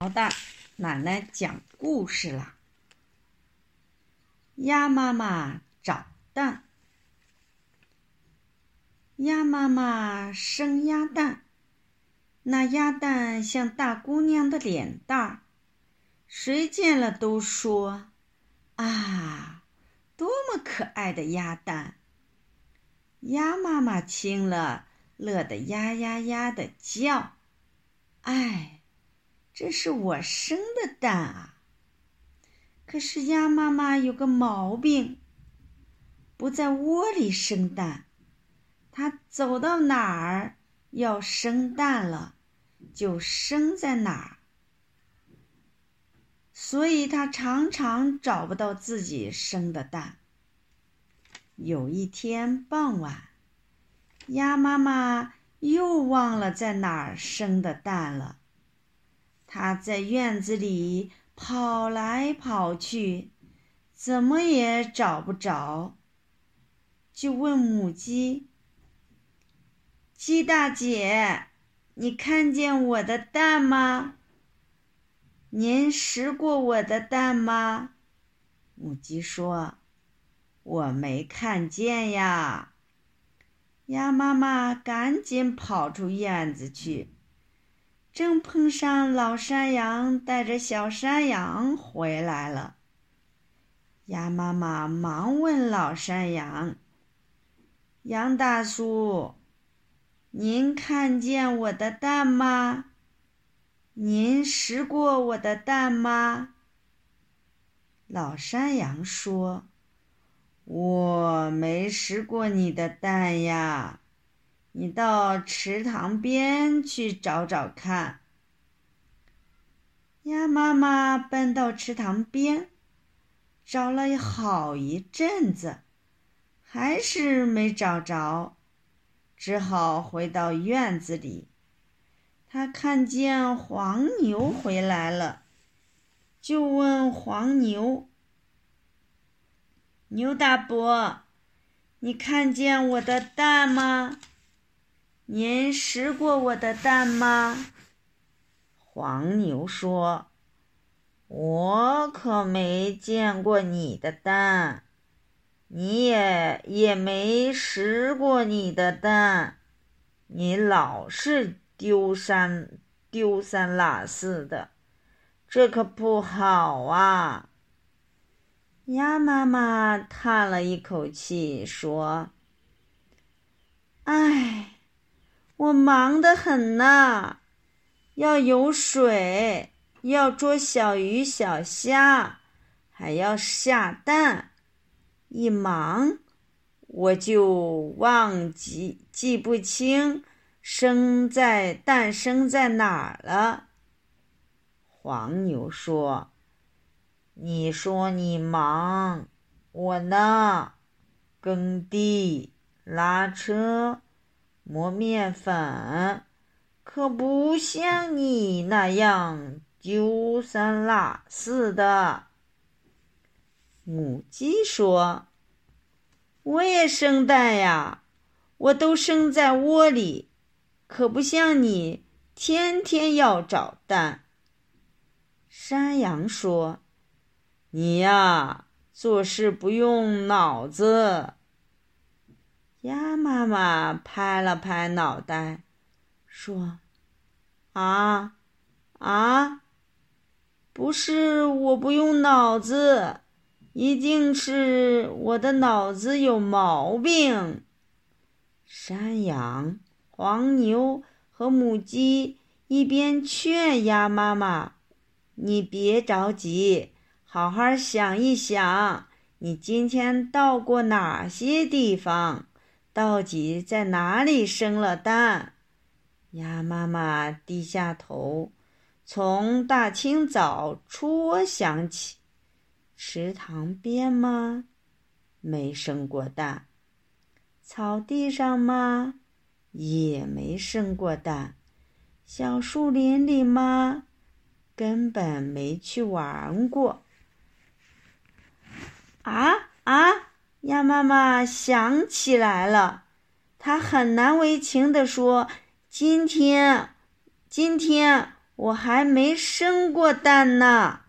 好的，奶奶讲故事啦。鸭妈妈找蛋，鸭妈妈生鸭蛋，那鸭蛋像大姑娘的脸蛋儿，谁见了都说：“啊，多么可爱的鸭蛋！”鸭妈妈听了，乐得呀呀呀的叫，这是我生的蛋啊！可是鸭妈妈有个毛病，不在窝里生蛋，它走到哪儿要生蛋了，就生在哪儿，所以它常常找不到自己生的蛋。有一天傍晚，鸭妈妈又忘了在哪儿生的蛋了。他在院子里跑来跑去，怎么也找不着，就问母鸡：“鸡大姐，你看见我的蛋吗？您食过我的蛋吗？”母鸡说：“我没看见呀。”鸭妈妈赶紧跑出院子去。正碰上老山羊带着小山羊回来了，鸭妈妈忙问老山羊：“杨大叔，您看见我的蛋吗？您食过我的蛋吗？”老山羊说：“我没食过你的蛋呀。”你到池塘边去找找看。鸭妈妈奔到池塘边，找了好一阵子，还是没找着，只好回到院子里。他看见黄牛回来了，就问黄牛：“牛大伯，你看见我的蛋吗？”您食过我的蛋吗？黄牛说：“我可没见过你的蛋，你也也没食过你的蛋，你老是丢三丢三落四的，这可不好啊。”鸭妈妈叹了一口气说：“唉。”我忙得很呢，要游水，要捉小鱼小虾，还要下蛋。一忙，我就忘记记不清生在蛋生在哪儿了。黄牛说：“你说你忙，我呢，耕地拉车。”磨面粉，可不像你那样丢三落四的。母鸡说：“我也生蛋呀，我都生在窝里，可不像你天天要找蛋。”山羊说：“你呀，做事不用脑子。”鸭妈妈拍了拍脑袋，说：“啊，啊，不是我不用脑子，一定是我的脑子有毛病。”山羊、黄牛和母鸡一边劝鸭妈妈：“你别着急，好好想一想，你今天到过哪些地方？”到底在哪里生了蛋？鸭妈妈低下头，从大清早初想起。池塘边吗？没生过蛋。草地上吗？也没生过蛋。小树林里吗？根本没去玩过。啊啊！鸭妈妈想起来了，她很难为情地说：“今天，今天我还没生过蛋呢。